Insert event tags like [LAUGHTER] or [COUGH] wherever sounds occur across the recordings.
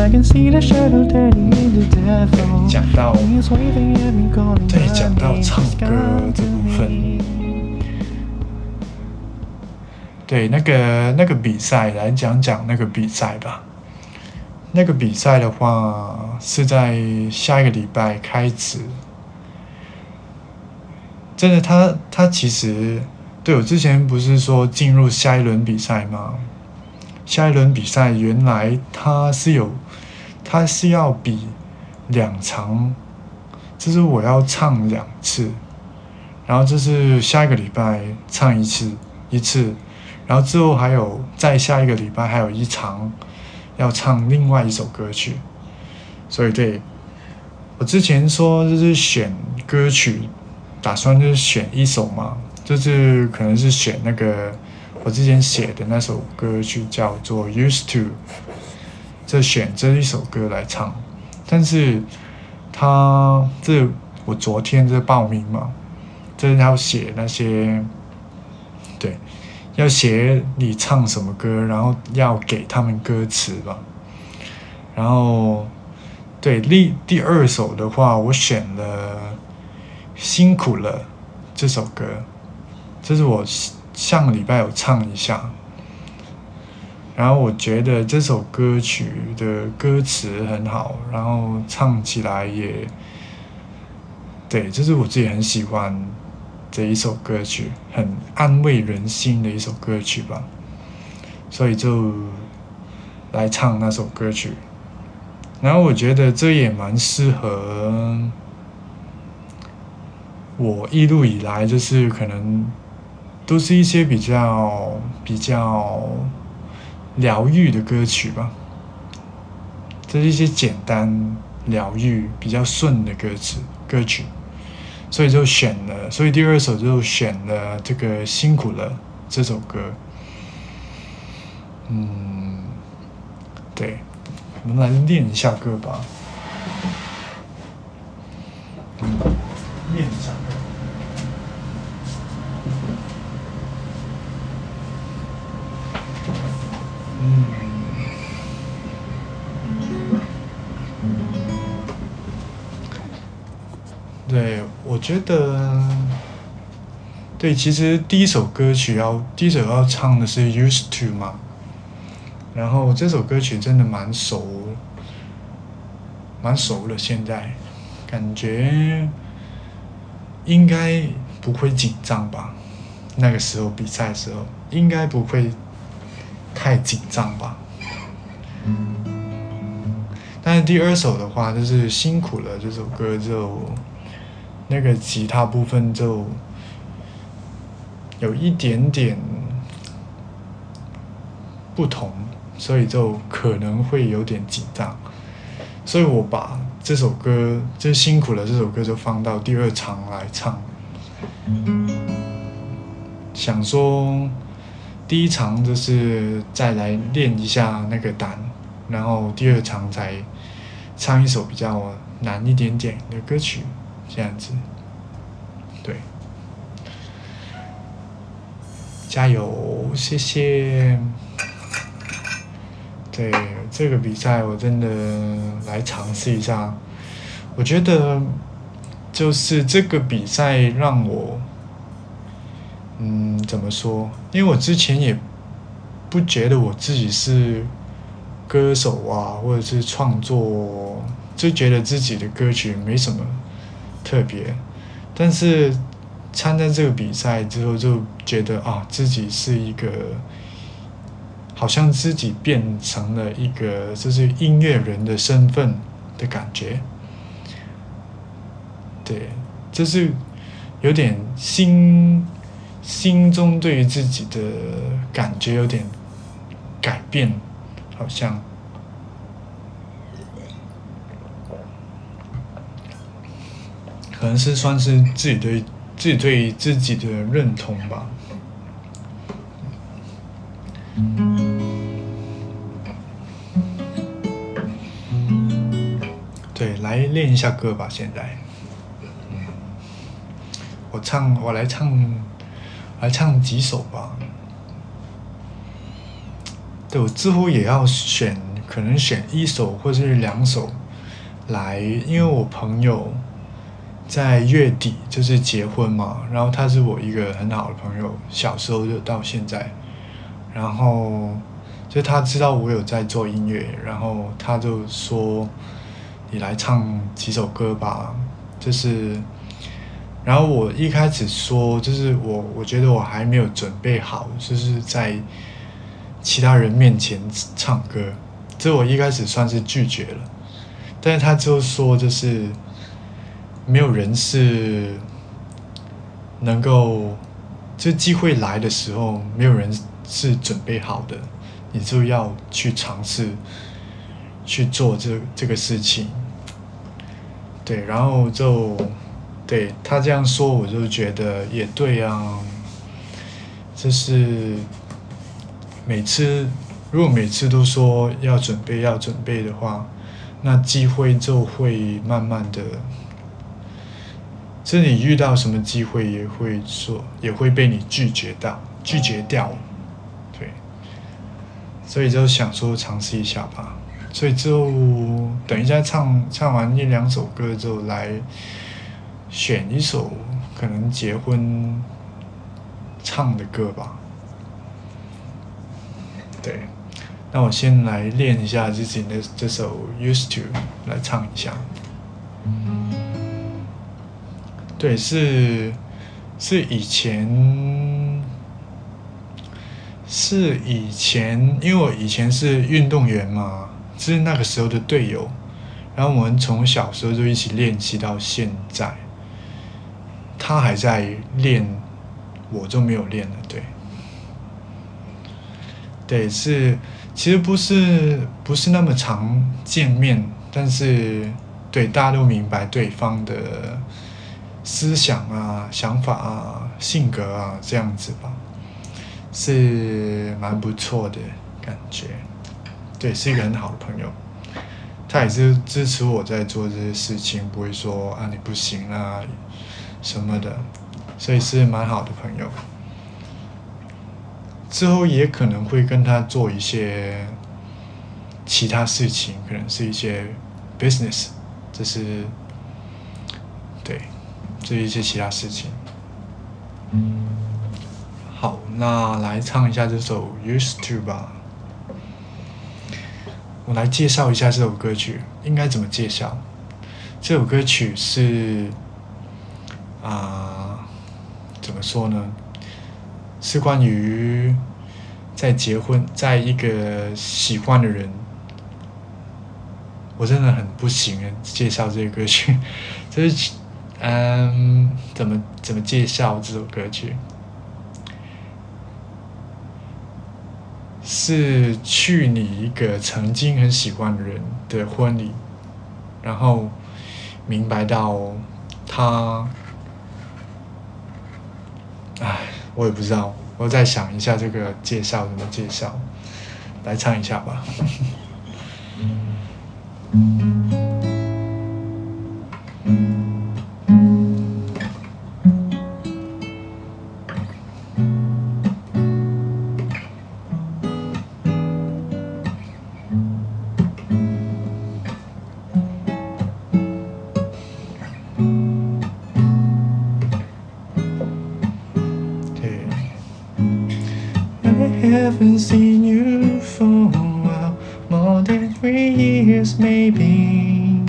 I can see the shadow turning into devil. 讲到对讲到唱歌这部分对那个那个比赛来讲讲那个比赛吧。那个比赛的话是在下一个礼拜开始。真的，他他其实对我之前不是说进入下一轮比赛吗？下一轮比赛原来他是有，它是要比两场，就是我要唱两次，然后这是下一个礼拜唱一次一次，然后之后还有再下一个礼拜还有一场要唱另外一首歌曲，所以对我之前说就是选歌曲，打算就是选一首嘛，就是可能是选那个我之前写的那首歌曲叫做《Used to》，就选这一首歌来唱，但是他这我昨天这报名嘛，就是要写那些，对，要写你唱什么歌，然后要给他们歌词吧，然后对第第二首的话，我选了《辛苦了》这首歌，这是我上个礼拜有唱一下，然后我觉得这首歌曲的歌词很好，然后唱起来也，对，这是我自己很喜欢的一首歌曲，很安慰人心的一首歌曲吧，所以就来唱那首歌曲。然后我觉得这也蛮适合我一路以来，就是可能都是一些比较比较疗愈的歌曲吧，这是一些简单疗愈、比较顺的歌词歌曲，所以就选了，所以第二首就选了这个《辛苦了》这首歌。嗯，对，我们来练一下歌吧。嗯，练一下。嗯对，我觉得，对，其实第一首歌曲要第一首要唱的是《Used to》嘛，然后这首歌曲真的蛮熟，蛮熟了，现在感觉应该不会紧张吧？那个时候比赛的时候应该不会太紧张吧。但是第二首的话，就是辛苦了这首歌就那个吉他部分就有一点点不同，所以就可能会有点紧张。所以我把这首歌就辛苦了这首歌就放到第二场来唱。想说第一场就是再来练一下那个胆，然后第二场才唱一首比较难一点点的歌曲，这样子。对，加油，谢谢。对这个比赛，我真的来尝试一下。我觉得就是这个比赛让我。嗯，怎么说？因为我之前也不觉得我自己是歌手啊，或者是创作，就觉得自己的歌曲没什么特别。但是参加这个比赛之后，就觉得啊，自己是一个，好像自己变成了一个就是音乐人的身份的感觉。对，就是有点心。心中对于自己的感觉有点改变，好像可能是算是自己对自己对自己的认同吧。对，来练一下歌吧，现在。我唱，我来唱，来唱几首吧。对我之后也要选，可能选一首或者是两首来，因为我朋友在月底就是结婚嘛，然后他是我一个很好的朋友，小时候就到现在，然后就他知道我有在做音乐，然后他就说你来唱几首歌吧，就是。然后我一开始说，就是我我觉得我还没有准备好，就是在其他人面前唱歌，这我一开始算是拒绝了。但是他就说，就是没有人是能够，这机会来的时候，没有人是准备好的，你就要去尝试去做这这个事情。对，然后就。对他这样说，我就觉得也对啊。就是每次，如果每次都说要准备要准备的话，那机会就会慢慢的，这你遇到什么机会也会说，也会被你拒绝到，拒绝掉。对，所以就想说尝试一下吧。所以就等一下唱唱完一两首歌之后来。选一首可能结婚唱的歌吧。对，那我先来练一下自己的这首《Used to》来唱一下。对，是是以前是以前，因为我以前是运动员嘛，是那个时候的队友，然后我们从小时候就一起练习到现在。他还在练，我就没有练了。对，对，是其实不是不是那么常见面，但是对大家都明白对方的思想啊、想法啊、性格啊这样子吧，是蛮不错的感觉。对，是一个很好的朋友，他也是支持我在做这些事情，不会说啊你不行啊。什么的，所以是蛮好的朋友。之后也可能会跟他做一些其他事情，可能是一些 business，这是对，这一些其他事情。嗯好，那来唱一下这首《Used to》吧。我来介绍一下这首歌曲，应该怎么介绍？这首歌曲是。啊，怎么说呢？是关于在结婚，在一个喜欢的人，我真的很不行啊介绍这个歌曲，[LAUGHS] 就是嗯，怎么怎么介绍这首歌曲？是去你一个曾经很喜欢的人的婚礼，然后明白到他。唉，我也不知道，我再想一下这个介绍怎么介绍，来唱一下吧。Maybe.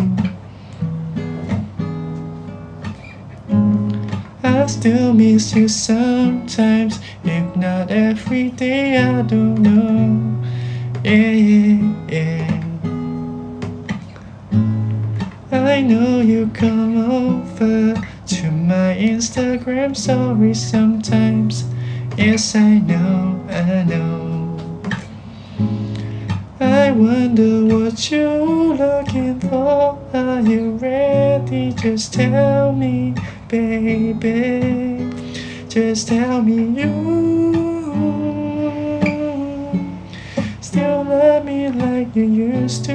I still miss you sometimes, if not every day, I don't know. Yeah, yeah, I know you come over to my Instagram story sometimes. Yes, I know, I know. I wonder what you're looking for. Are you ready? Just tell me, baby. Just tell me you still love me like you used to.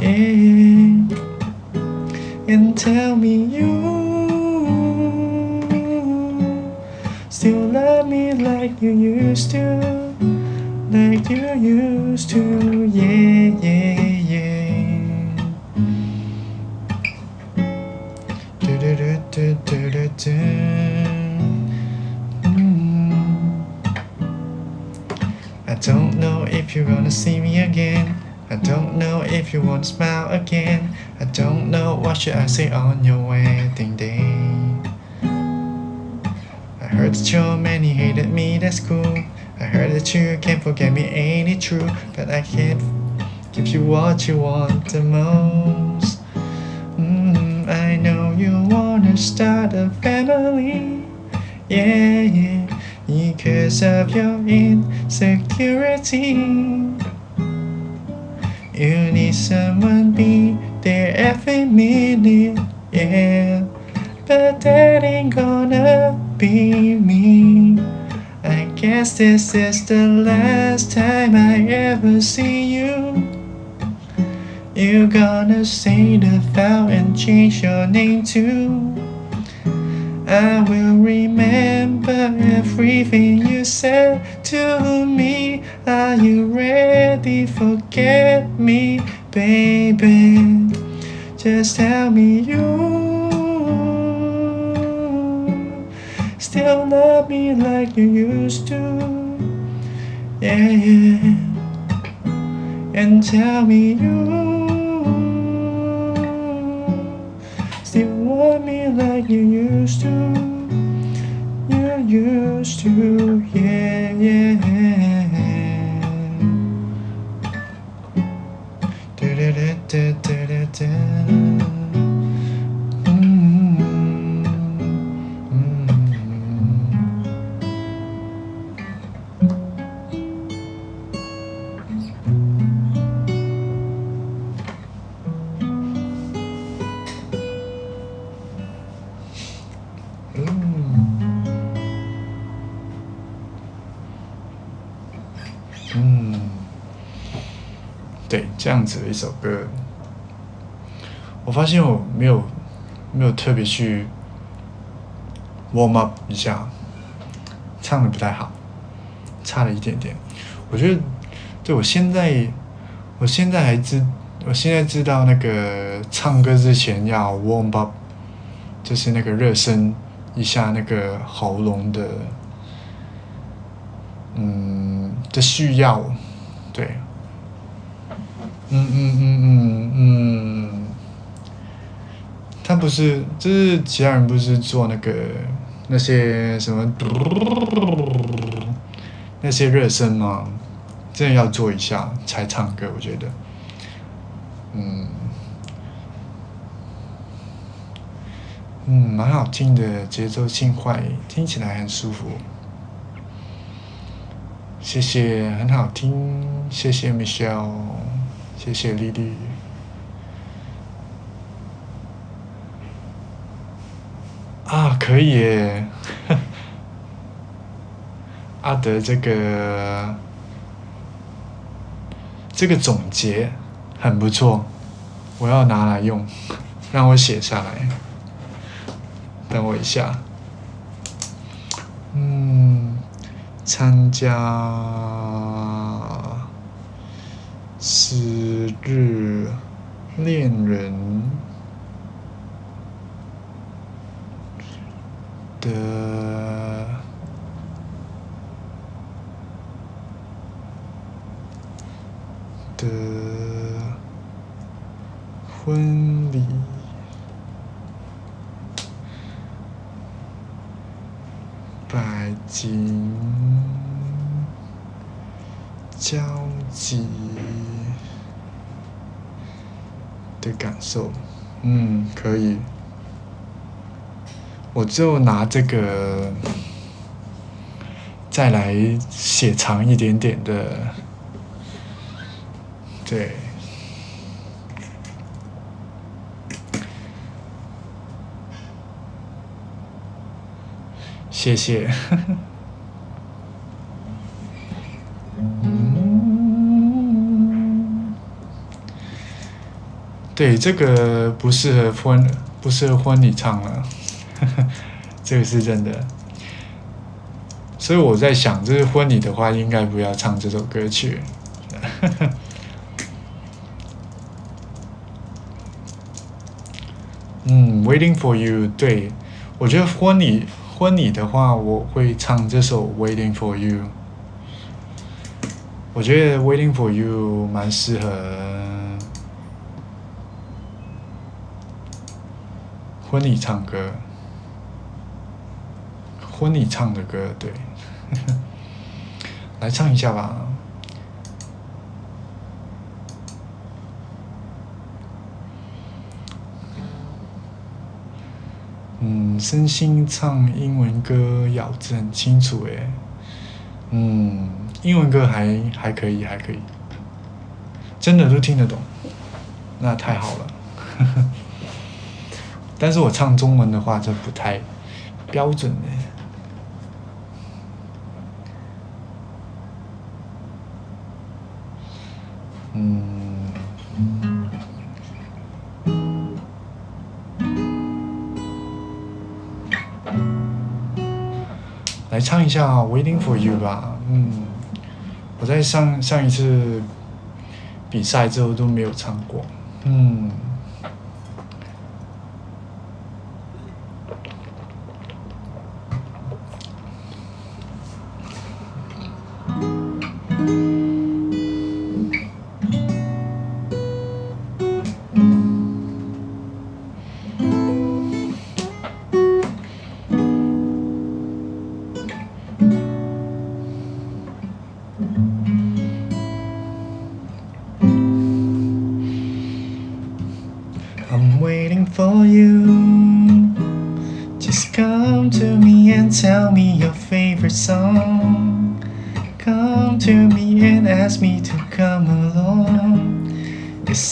Yeah. And tell me you still love me like you used to like you used to, yeah, yeah, yeah. Do do do do do do do. I don't know if you're gonna see me again. I don't know if you wanna smile again. I don't know what should I say on your wedding day. I heard your many hated me, that's cool. I heard that you can't forget me, ain't it true? But I can't give you what you want the most. Mm, I know you wanna start a family, yeah, yeah, because of your insecurity. You need someone be there every minute, yeah. But that ain't gonna be me. Guess this is the last time I ever see you. You're gonna say the vow and change your name too. I will remember everything you said to me. Are you ready? Forget me, baby. Just tell me you still love me like you used to. Yeah, yeah. And tell me you still want me like you used to. You used to, yeah, yeah. Da da da da da da 这样子的一首歌，我发现我没有没有特别去 warm up 一下，唱的不太好，差了一点点。我觉得，对我现在，我现在还知，我现在知道那个唱歌之前要 warm up，就是那个热身一下那个喉咙的，嗯的需要，对，嗯嗯嗯嗯嗯，他不是，就是其他人不是做那个那些什么那些热身吗？真的要做一下才唱歌，我觉得，嗯。嗯，蛮好听的，节奏轻快，听起来很舒服。谢谢，很好听，谢谢 Michelle，谢谢丽丽。啊，可以耶！[LAUGHS] 阿德这个这个总结很不错，我要拿来用，[LAUGHS] 让我写下来。等我一下。嗯，参加十日恋人的的婚礼。百景交集的感受，嗯，可以。我就拿这个再来写长一点点的对。谢谢。对，这个不适合婚，不适合婚礼唱了，这个是真的。所以我在想，就是婚礼的话，应该不要唱这首歌曲。嗯，Waiting for you，对，我觉得婚礼。婚礼的话，我会唱这首《Waiting for You》。我觉得《Waiting for You》蛮适合婚礼唱歌，婚礼唱的歌，对，[LAUGHS] 来唱一下吧。嗯，身心唱英文歌咬字很清楚诶。嗯，英文歌还还可以，还可以，真的都听得懂，那太好了。但是我唱中文的话，就不太标准呢。嗯。来唱一下《Waiting for You》吧，嗯，我在上上一次比赛之后都没有唱过，嗯。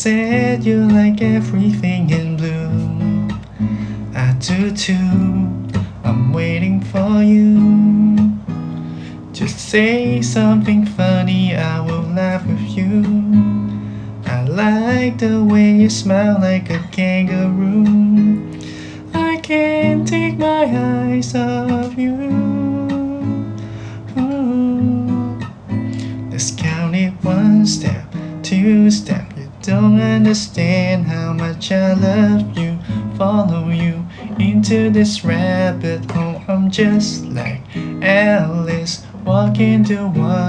said you like everything in bloom. I do too. I'm waiting for you. Just say something funny, I will laugh with you. I like the way you smile. just like Alice walking to one.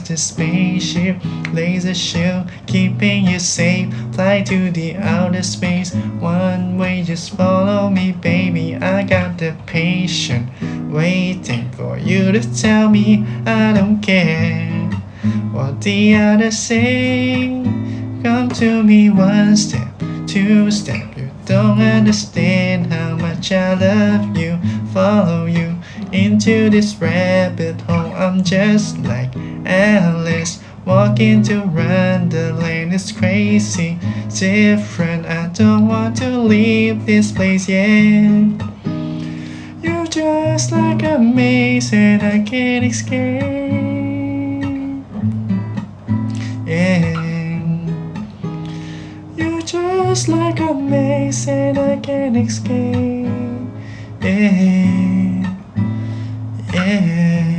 I got spaceship, laser shield, keeping you safe. Fly to the outer space, one way, just follow me, baby. I got the patience, waiting for you to tell me I don't care what the others say. Come to me one step, two step. You don't understand how much I love you, follow you into this rabbit hole. I'm just like Alice. Walking to the lane is crazy, different. I don't want to leave this place yet. You're just like a maze and I can't escape. Yeah. You're just like a maze and I can't escape. Yeah. 嗯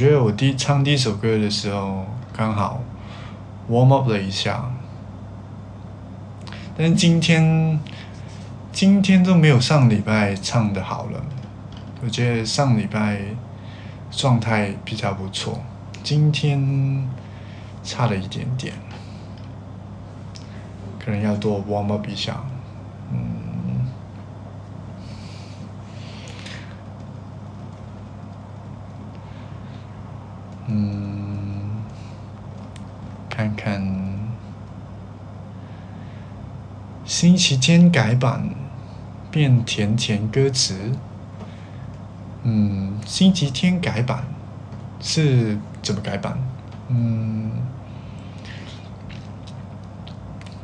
觉得我第唱第一首歌的时候刚好 warm up 了一下，但今天今天都没有上礼拜唱的好了，我觉得上礼拜状态比较不错，今天差了一点点，可能要多 warm up 一下，嗯，看看星期天改版变甜甜歌词。嗯，星期天改版是怎么改版？嗯，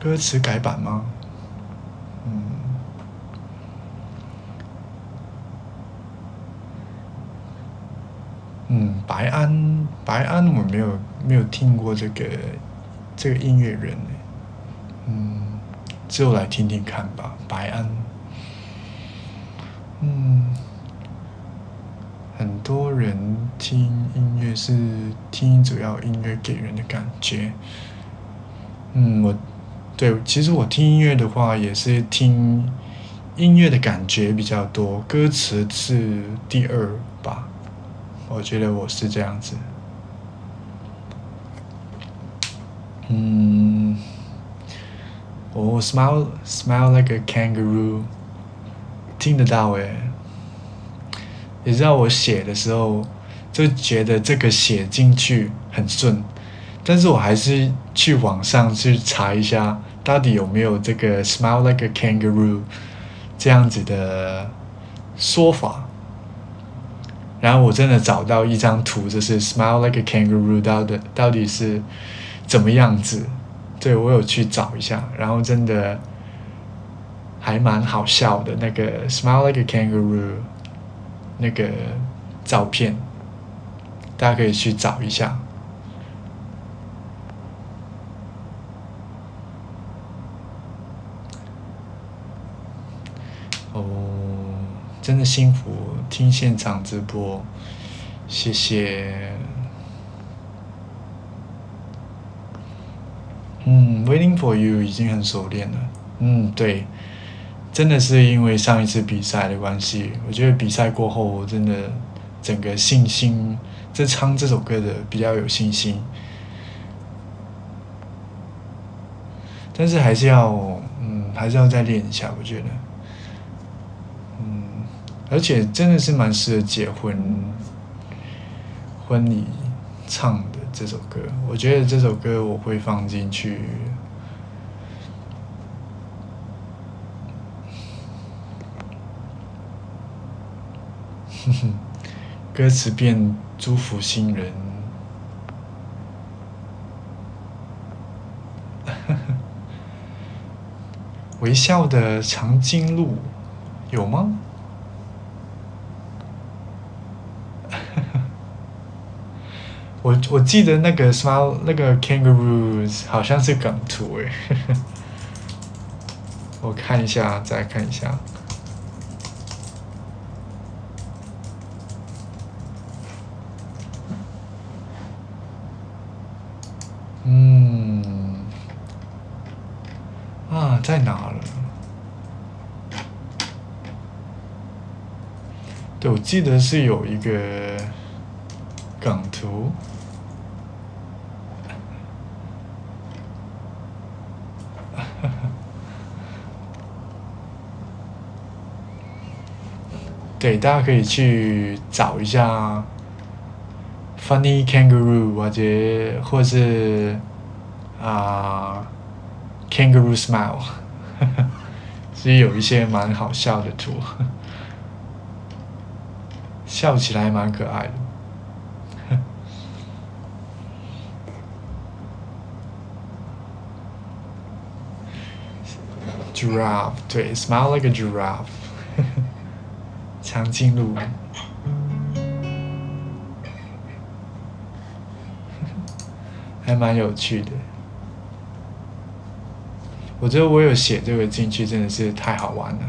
歌词改版吗？嗯，嗯白安，白安，我没有没有听过这个这个音乐人嗯，之后来听听看吧，白安。嗯，很多人听音乐是听主要音乐给人的感觉。嗯，我对，其实我听音乐的话也是听音乐的感觉比较多，歌词是第二吧。我觉得我是这样子，嗯，我 smile smile like a kangaroo，听得到诶。你知道我写的时候就觉得这个写进去很顺，但是我还是去网上去查一下，到底有没有这个 smile like a kangaroo 这样子的说法。然后我真的找到一张图，就是 smile like a kangaroo 到的到底是怎么样子？对我有去找一下，然后真的还蛮好笑的。那个 smile like a kangaroo 那个照片，大家可以去找一下。哦，真的幸福。听现场直播，谢谢。嗯，Waiting for you 已经很熟练了。嗯，对，真的是因为上一次比赛的关系，我觉得比赛过后，我真的整个信心，在唱这首歌的比较有信心。但是还是要，嗯，还是要再练一下，我觉得。嗯而且真的是蛮适合结婚婚礼唱的这首歌，我觉得这首歌我会放进去。[LAUGHS] 歌词变祝福新人，[LAUGHS] 微笑的长颈鹿有吗？我我记得那个 smile 那个 kangaroos 好像是港图诶，[LAUGHS] 我看一下，再看一下。嗯，啊，在哪了？对，我记得是有一个港图。对，大家可以去找一下 funny kangaroo 或者或是啊 kangaroo smile，所以有一些蛮好笑的图，笑起来蛮可爱的。giraffe 对，smile like a giraffe。长颈鹿还蛮有趣的。我觉得我有写这个进去真的是太好玩了。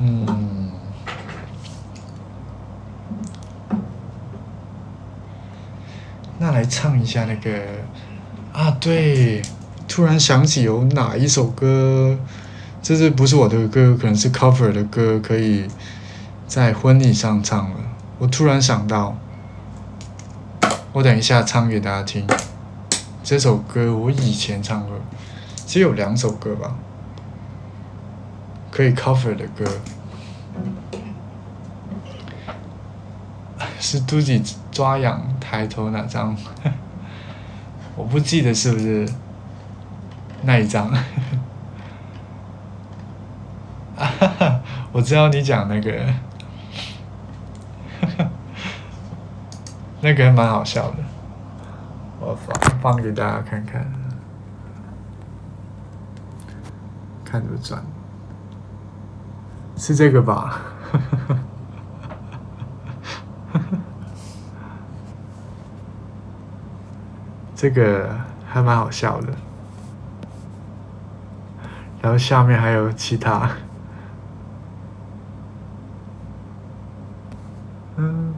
嗯。那来唱一下那个啊对。突然想起有哪一首歌，这是不是我的歌？可能是 cover 的歌，可以在婚礼上唱了。我突然想到，我等一下唱给大家听。这首歌我以前唱过，只有两首歌吧，可以 cover 的歌。是肚子抓痒抬头那张，我不记得是不是那一张。[LAUGHS] 我知道你讲那个，[LAUGHS] 那个蛮好笑的，我放放给大家看看，看着转，是这个吧？[LAUGHS] 这个还蛮好笑的，然后下面还有其他，嗯，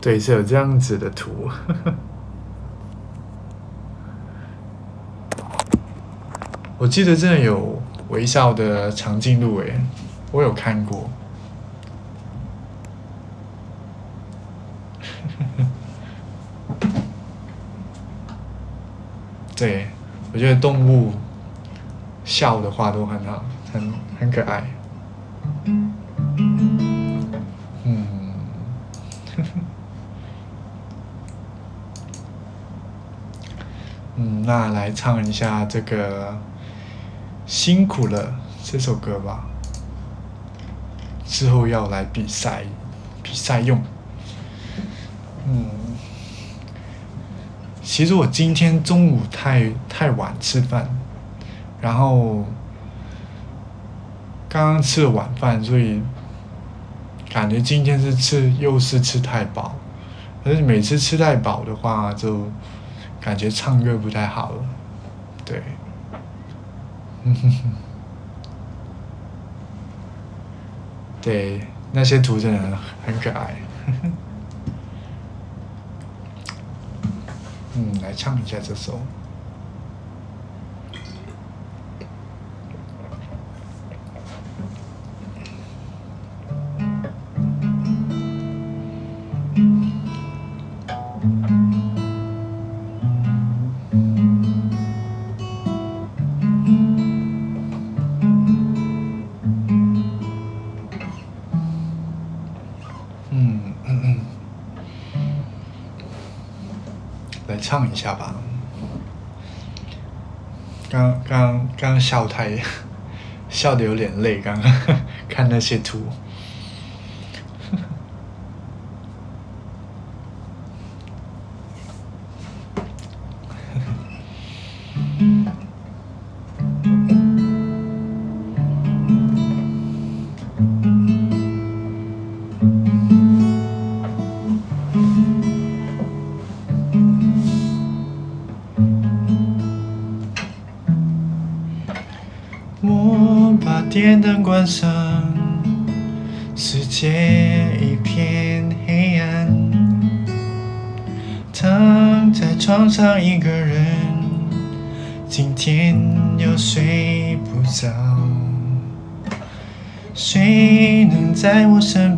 对，是有这样子的图，[LAUGHS] 我记得真的有微笑的长颈鹿诶。我有看过，对，我觉得动物笑的话都很好，很很可爱。嗯，[LAUGHS] 嗯，那来唱一下这个辛苦了这首歌吧。之后要来比赛，比赛用。嗯，其实我今天中午太太晚吃饭，然后刚刚吃了晚饭，所以感觉今天是吃又是吃太饱，而且每次吃太饱的话，就感觉唱歌不太好了，对，嗯哼哼。对，那些图真的很可爱。嗯，来唱一下这首。唱一下吧。刚刚刚笑太，笑的有点累。刚刚看那些图。晚上，世界一片黑暗。躺在床上一个人，今天又睡不着。谁能在我身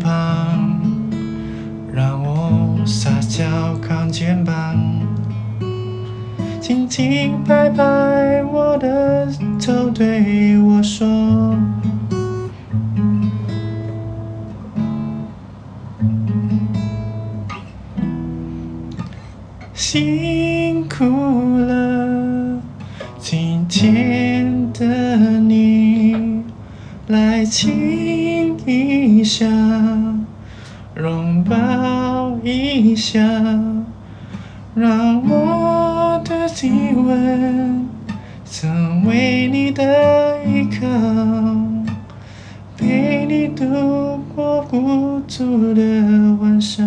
粗的幻想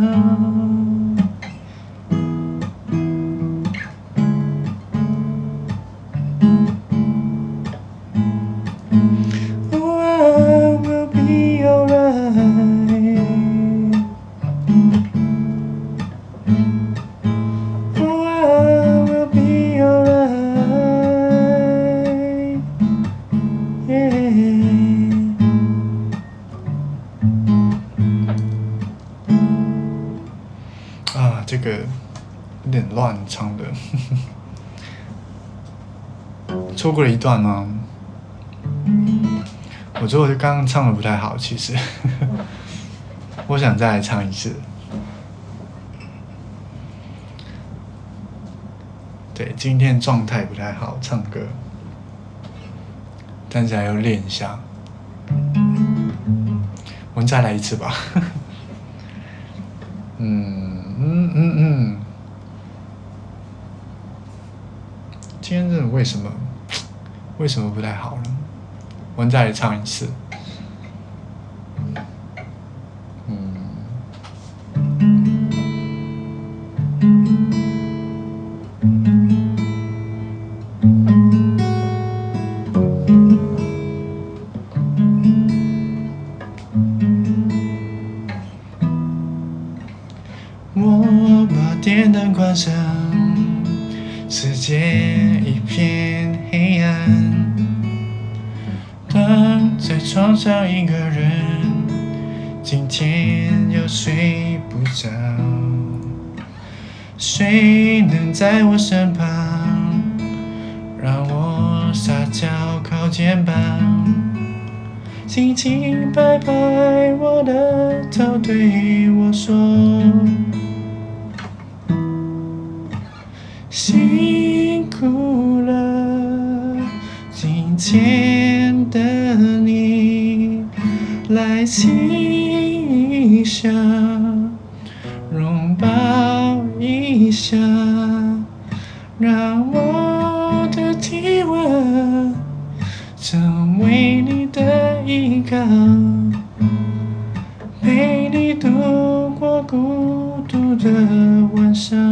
说过了一段吗？我觉得我刚刚唱的不太好，其实，[LAUGHS] 我想再来唱一次。对，今天状态不太好，唱歌，但是还要练一下。我们再来一次吧。[LAUGHS] 嗯嗯嗯嗯，今天这为什么为什么不太好呢？我们再来唱一次。肩膀，轻轻拍拍我的头，对我说。辛苦了，今天的你来亲一的晚上。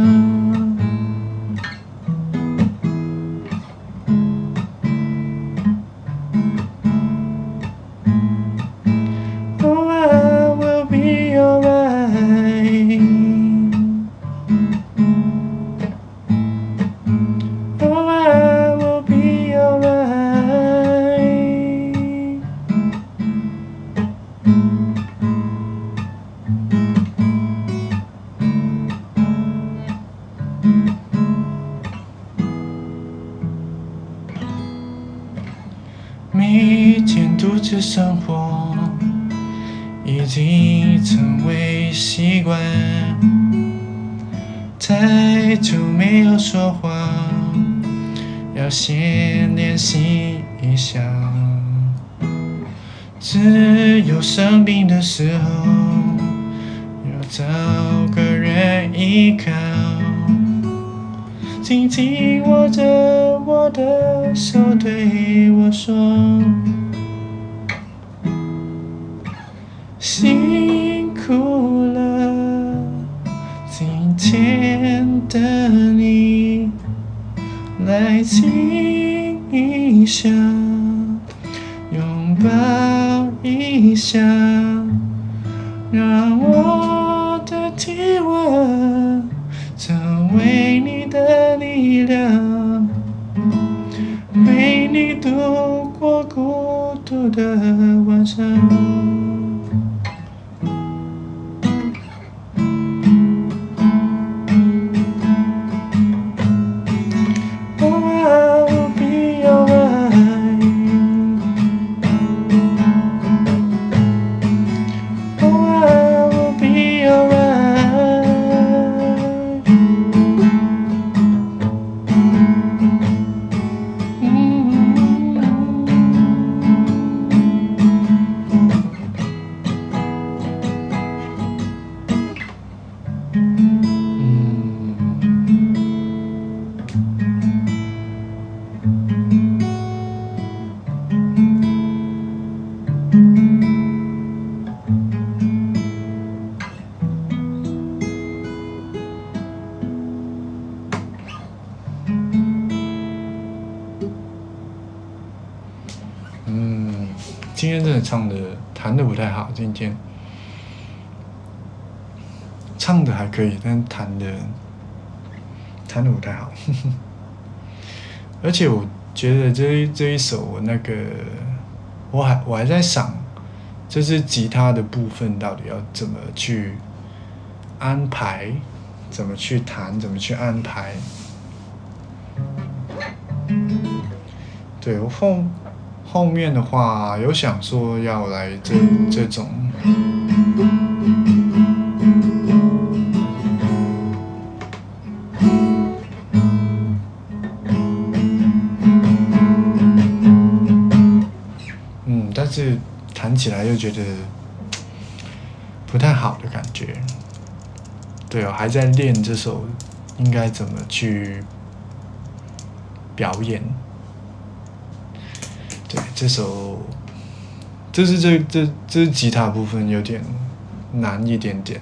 生病的时候，要找个人依靠。紧紧握着我的手，对我说：“辛苦了，今天的你来亲一下，下，这一这一首我那个我还我还在想，就是吉他的部分到底要怎么去安排，怎么去弹，怎么去安排。对我后后面的话有想说要来这这种。觉得不太好的感觉。对哦，还在练这首应该怎么去表演。对，这首，这是这这这吉他部分有点难一点点，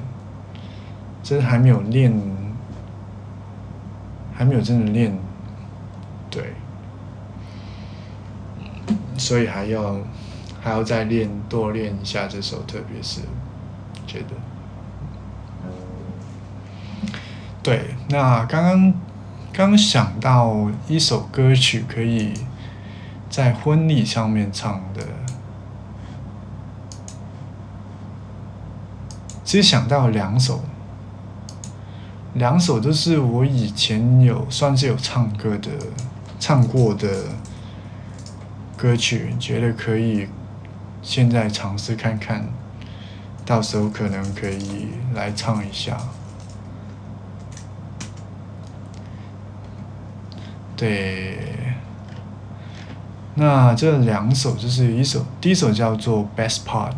这还没有练，还没有真的练，对，所以还要还要再练多练一下这首，特别是觉得，对，那刚刚刚想到一首歌曲可以。在婚礼上面唱的，其实想到两首，两首都是我以前有算是有唱歌的、唱过的歌曲，觉得可以现在尝试看看，到时候可能可以来唱一下，对。那这两首就是一首，第一首叫做《Best Part》，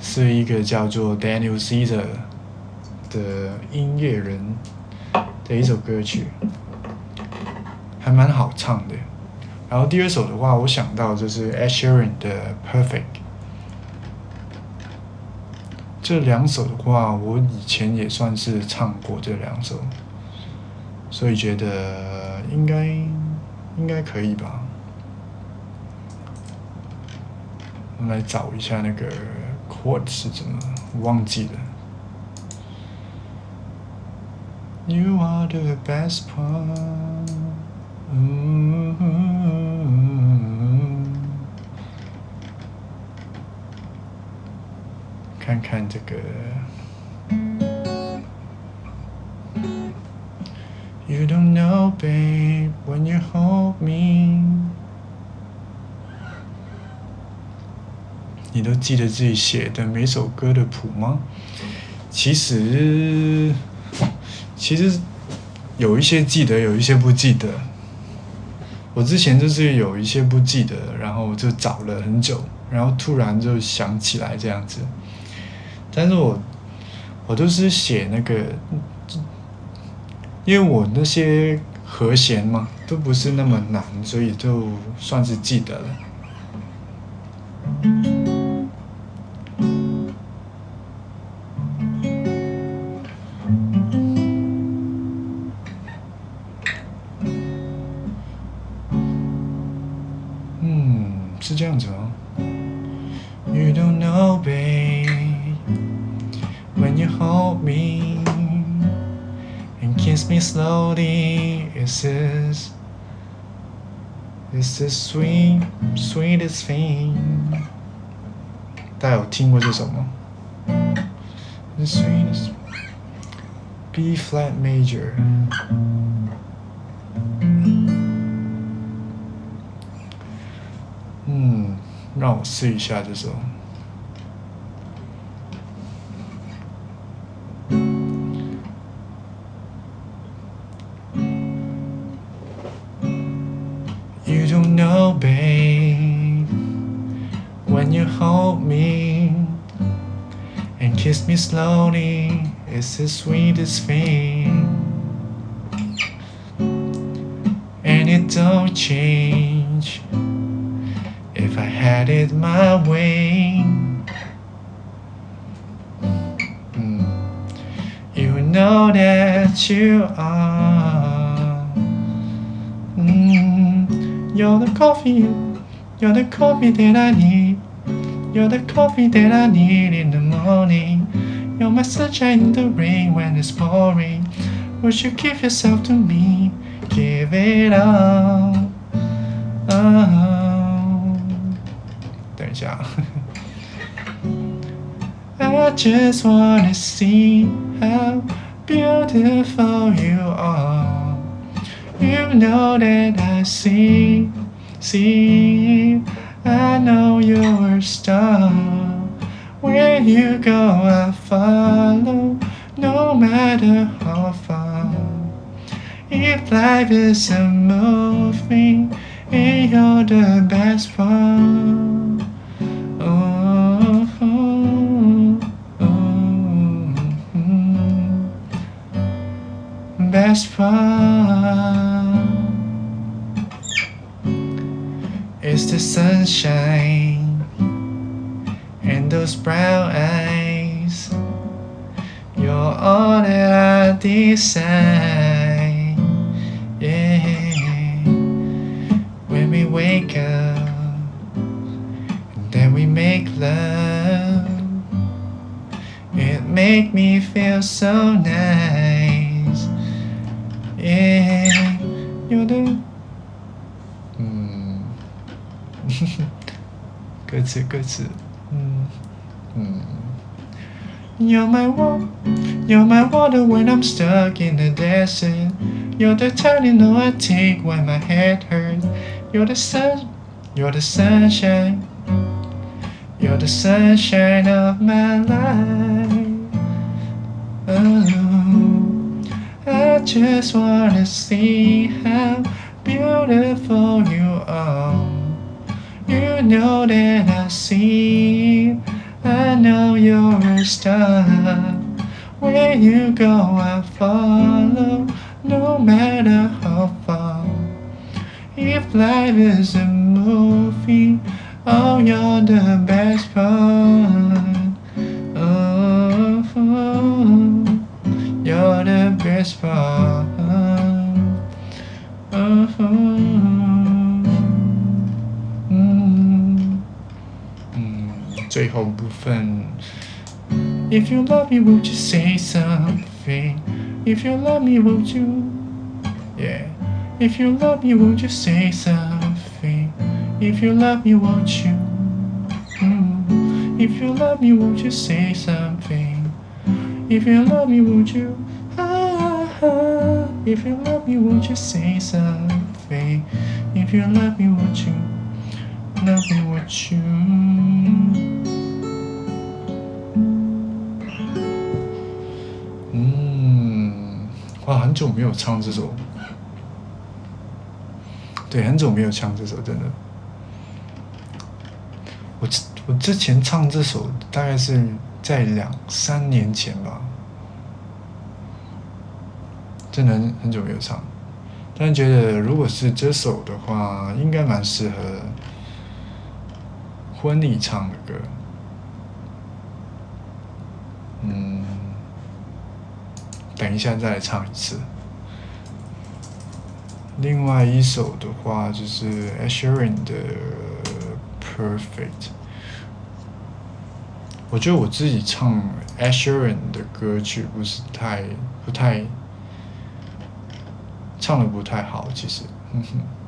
是一个叫做 Daniel Caesar 的音乐人的一首歌曲，还蛮好唱的。然后第二首的话，我想到就是 Ed Sheeran 的《Perfect》。这两首的话，我以前也算是唱过这两首。所以觉得应该应该可以吧。我们来找一下那个 chord 是怎么，忘记了。You are the best part。看看这个。You don't know, babe, when you hold me。你都记得自己写的每首歌的谱吗？其实，其实有一些记得，有一些不记得。我之前就是有一些不记得，然后就找了很久，然后突然就想起来这样子。但是我，我都是写那个。因为我那些和弦嘛，都不是那么难，所以就算是记得了。it's the sweet, sweetest thing. 大家有听过这首吗？The sweetest B flat major。嗯，让我试一下这首。 It's the sweetest thing. And it don't change if I had it my way. Mm. You know that you are. Mm. You're the coffee, you're the coffee that I need. You're the coffee that I need in the morning. You're my sunshine in the rain when it's pouring. Would you give yourself to me? Give it all. Oh. 等一下， I [LAUGHS] just wanna see how beautiful you are. You know that I see, see, I know you're a star. Where you go, I follow, no matter how far. If life is a movie, and you're the best part. Oh, oh. Best part is the sunshine those brown eyes. You're all that I desire. Yeah. When we wake up and then we make love, it make me feel so nice. Yeah, you're the 嗯，[LAUGHS] 歌词歌词，嗯嗯。 You're my water, you're my water when I'm stuck in the desert. You're the Tylenol I take when my head hurts. You're the sun, you're the sunshine. You're the sunshine of my life. Oh, I just wanna see how beautiful you are. You know that I see. I know you're a star. Where you go, I follow, no matter how far. If life is a movie, oh, you're the best part. Oh, you're the best part. Oh, 最后部分。If you love me, would you say something? If you love me, would you? Yeah. If you love me, would you say something? If you love me, won't you? Mm. If you love me, won't you say something? If you love me, would you? Ah, ah. If you love me, won't you say something? If you love me, won't you? Love me, won't you? 很久没有唱这首，对，很久没有唱这首，真的。我我之前唱这首大概是在两三年前吧，真的很很久没有唱，但觉得如果是这首的话，应该蛮适合婚礼唱的歌。等一下再来唱一次。另外一首的话就是 a s h e r i n 的 Perfect。我觉得我自己唱 a s h e r i n 的歌曲不是太不太唱的不太好，其实，嗯哼。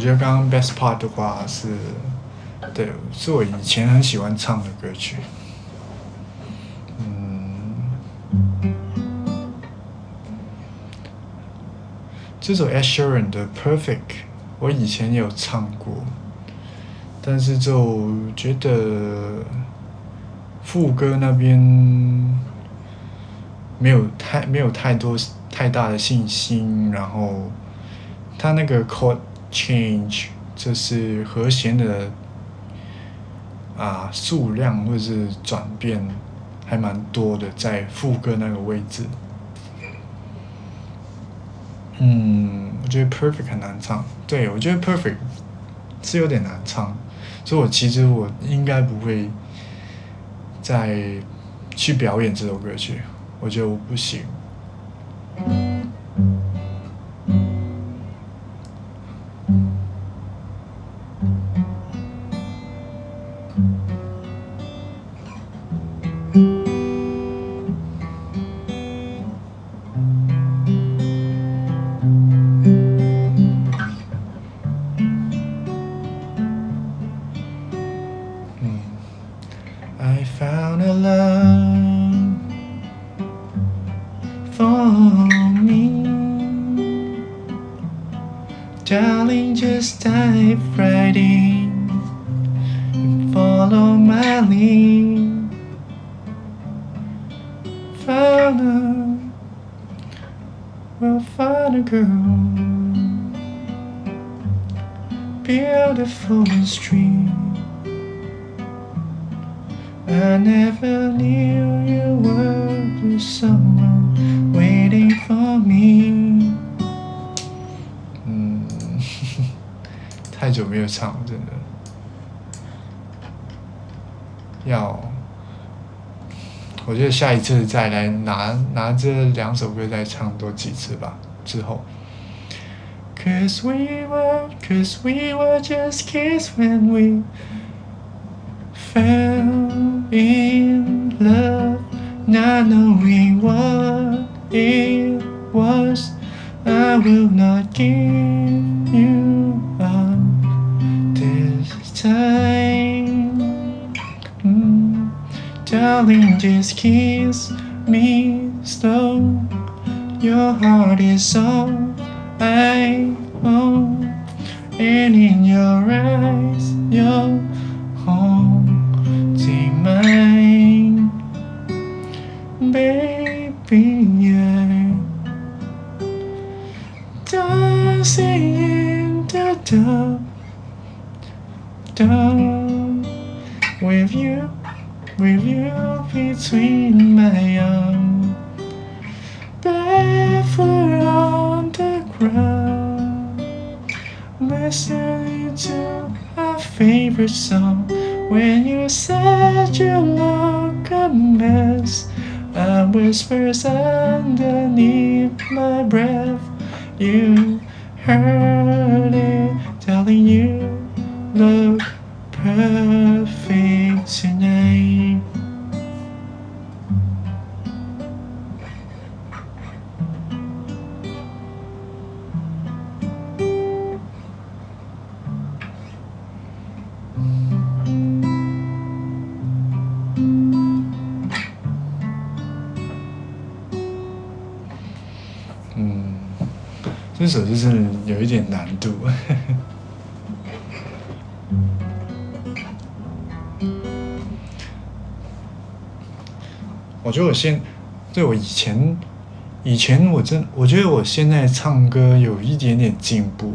我觉得刚刚 best part 的话是，对，是我以前很喜欢唱的歌曲。嗯，这首 Ed Sheeran 的 Perfect 我以前也有唱过，但是就觉得副歌那边没有太没有太多太大的信心，然后他那个 chord change 这是和弦的啊数量或者是转变还蛮多的，在副歌那个位置。嗯，我觉得 perfect 很难唱，对我觉得 perfect 是有点难唱，所以我其实我应该不会再去表演这首歌曲，我觉得我不行。下一次再来拿拿这两首歌再唱多几次吧。之后，Cause we were, cause we were just kids when we fell in love, not knowing what it was. I will not give you up this time. Darling, just kiss me slow. Your heart is all I own, and in your eyes, you're haunting mine, baby. I dancing in the dark, dark with you between my arms barefoot on the ground, listening to our favorite song. When you said you look a mess, I whispers underneath my breath. You heard it, telling you look perfect 我觉得我现，对我以前，以前我真，我觉得我现在唱歌有一点点进步。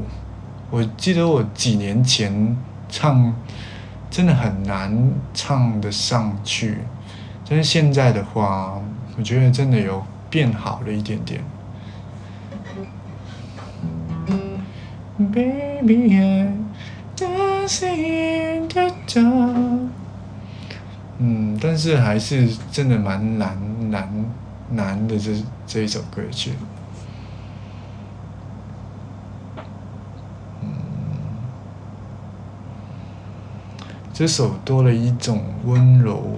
我记得我几年前唱，真的很难唱得上去，但是现在的话，我觉得真的有变好了一点点。Baby, I'm dancing in the dark. 嗯，但是还是真的蛮难难难的这这一首歌曲。嗯，这首多了一种温柔，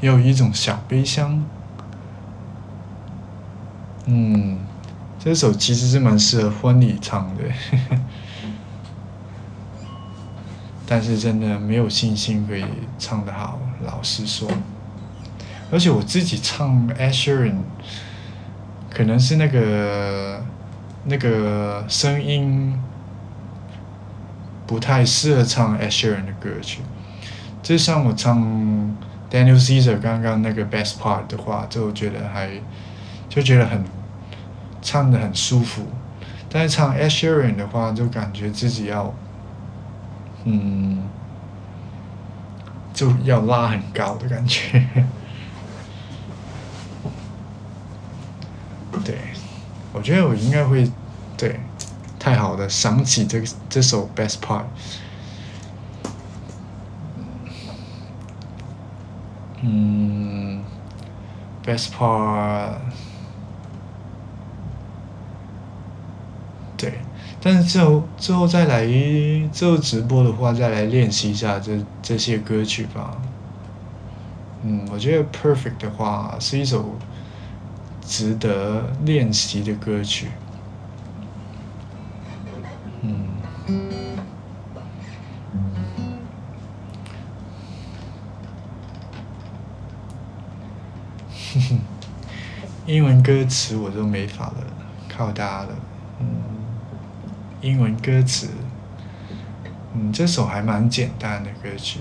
也有一种小悲伤。嗯，这首其实是蛮适合婚礼唱的，[LAUGHS] 但是真的没有信心可以唱得好，老实说。而且我自己唱 a s h e r a n 可能是那个那个声音不太适合唱 a s h e r a n 的歌曲。就像我唱 Daniel Caesar 刚刚那个 Best Part 的话，就觉得还就觉得很唱的很舒服。但是唱 a s h e r a n 的话，就感觉自己要嗯就要拉很高的感觉。[LAUGHS] 对，我觉得我应该会，对，太好了，想起这个这首 Best Part。嗯，Best Part，对，但是之后之后再来之后直播的话，再来练习一下这这些歌曲吧。嗯，我觉得 Perfect 的话是一首值得练习的歌曲。嗯。[LAUGHS] 英文歌词我都没法了，靠大家了。英文歌词。嗯，这首还蛮简单的歌曲，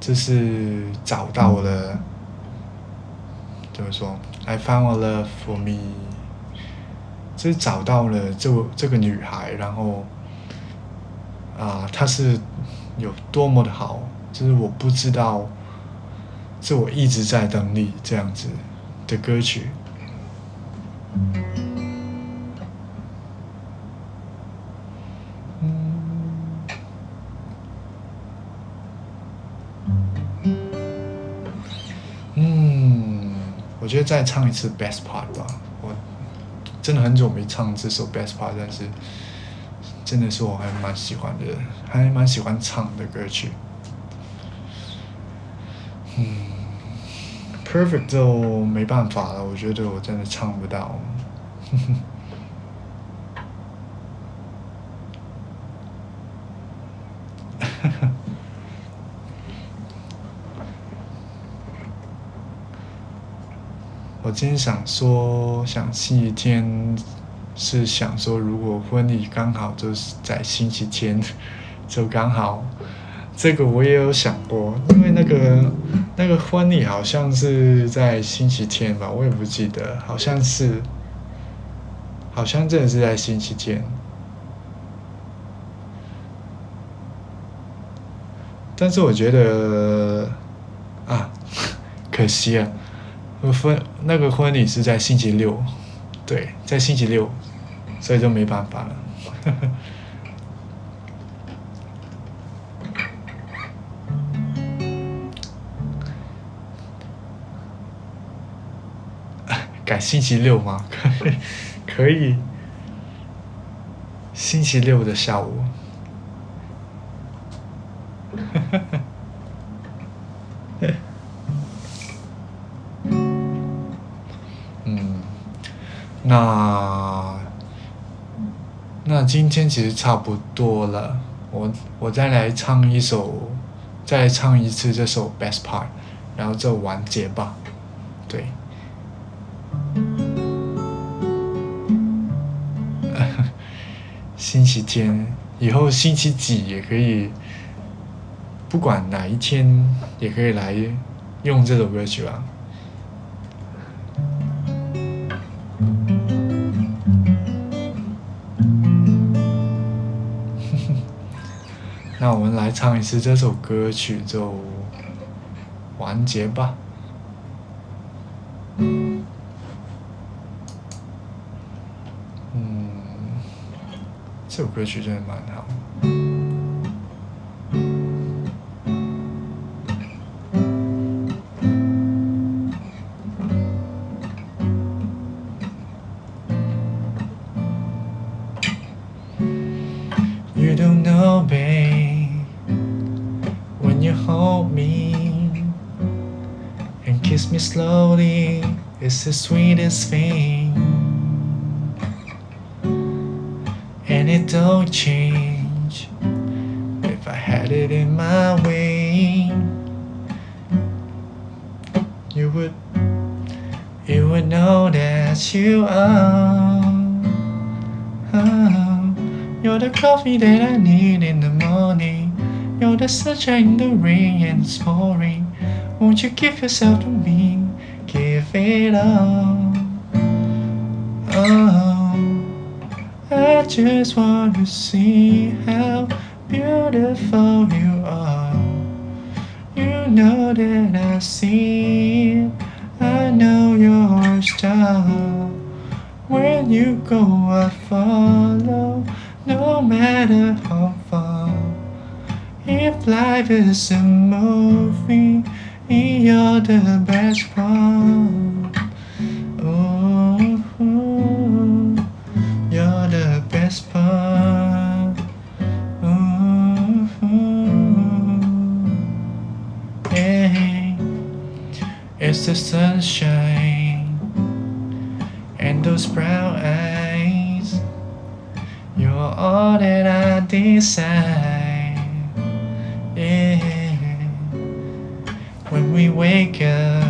这是找到了，怎么说？I found a love for me，这是找到了这这个女孩，然后啊，她是有多么的好，就是我不知道，是我一直在等你这样子的歌曲。再唱一次 Best Part 吧，我真的很久没唱这首 Best Part，但是真的是我还蛮喜欢的，还蛮喜欢唱的歌曲。嗯，Perfect 就没办法了，我觉得我真的唱不到。我今天想说，想星期天是想说，如果婚礼刚好就是在星期天，[LAUGHS] 就刚好。这个我也有想过，因为那个那个婚礼好像是在星期天吧，我也不记得，好像是，好像真的是在星期天。但是我觉得，啊，[LAUGHS] 可惜啊。婚那个婚礼是在星期六，对，在星期六，所以就没办法了。改星期六吗？[LAUGHS] 可以，星期六的下午。[LAUGHS] 那那今天其实差不多了，我我再来唱一首，再唱一次这首 Best Part，然后就完结吧，对。[LAUGHS] 星期天以后星期几也可以，不管哪一天也可以来用这首歌曲啊。那我们来唱一次这首歌曲，就完结吧。嗯，这首歌曲真的蛮好。The sweetest thing, and it don't change if I had it in my way. You would, you would know that you are. Oh, you're the coffee that I need in the morning. You're the sunshine in the rain and it's pouring. Won't you give yourself to me? All. Oh, I just want to see how beautiful you are. You know that I see. I know you're a star. When you go, I follow, no matter how far. If life is a movie, you're the best part. Oh, you're the best part. Oh, hey, it's the sunshine and those brown eyes. You're all that I desire. When we wake up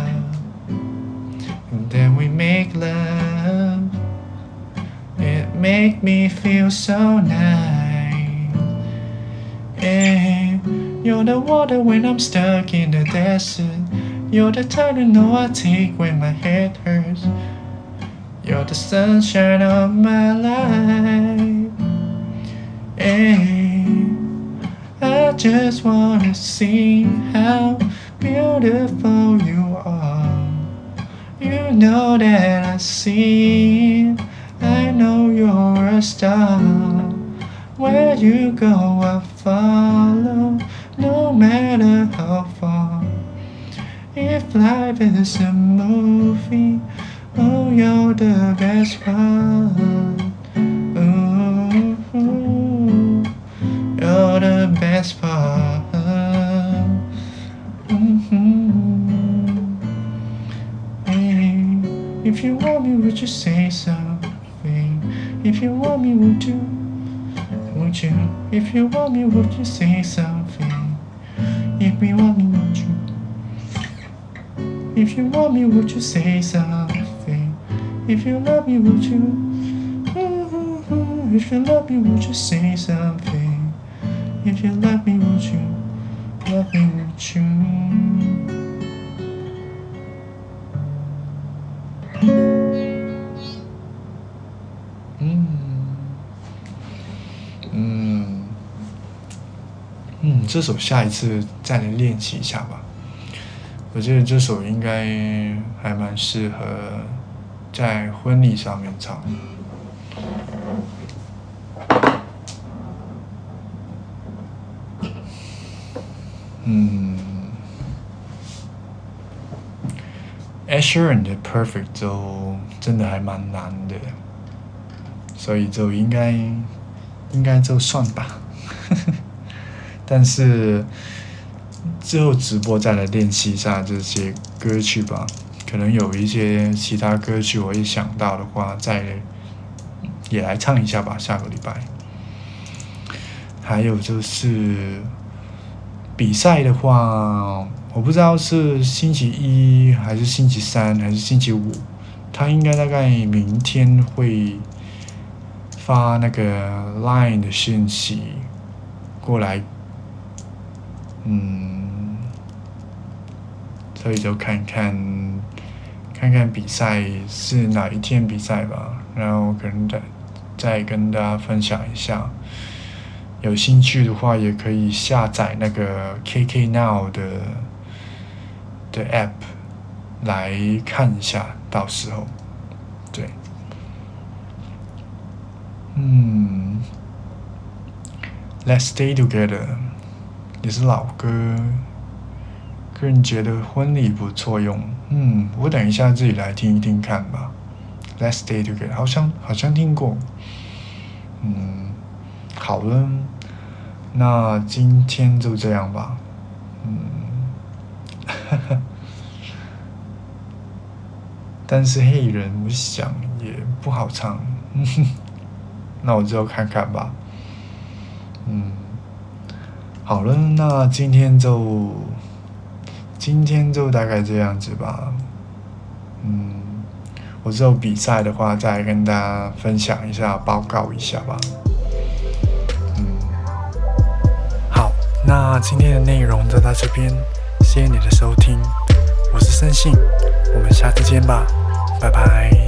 and then we make love, it make me feel so nice. You're the water when I'm stuck in the desert. You're the Tylenol I take when my head hurts. You're the sunshine of my life. I just wanna see how beautiful you are. You know that I see. I know you're a star. Where you go, I follow, no matter how far. If life is a movie, oh, you're the best part. You want me, would you say something? If you want me, would you? Would you? If you want me, would you say something? If you want me, would you? If you want me, would you say something? If you love me, would you? If you love me, would you say something? If you love me, would you? Love me, would you? 这首下一次再来练习一下吧。我觉得这首应该还蛮适合在婚礼上面唱。嗯，Asher 的 Perfect 就真的还蛮难的，所以就应该应该就算吧。但是之后直播再来练习一下这些歌曲吧。可能有一些其他歌曲我一想到的话，再也来唱一下吧。下个礼拜。还有就是比赛的话，我不知道是星期一还是星期三还是星期五，他应该大概明天会发那个 Line 的信息过来，嗯，所以就看看看看比赛是哪一天比赛吧，然后可能再再跟大家分享一下。有兴趣的话，也可以下载那个 KK Now 的的 App 来看一下，到时候，对，嗯，Let's Stay Together 也是老歌，个人觉得婚礼不错用，嗯，我等一下自己来听一听看吧。Let's Stay Together 好像好像听过，嗯，好了。那今天就这样吧，嗯，[LAUGHS] 但是黑人我想也不好唱，[LAUGHS] 那我就看看吧，嗯，好了，那今天就今天就大概这样子吧，嗯，我之后比赛的话再跟大家分享一下，报告一下吧。嗯，好那今天的内容就到这边，谢谢你的收听，我是森信，我们下次见吧，拜拜。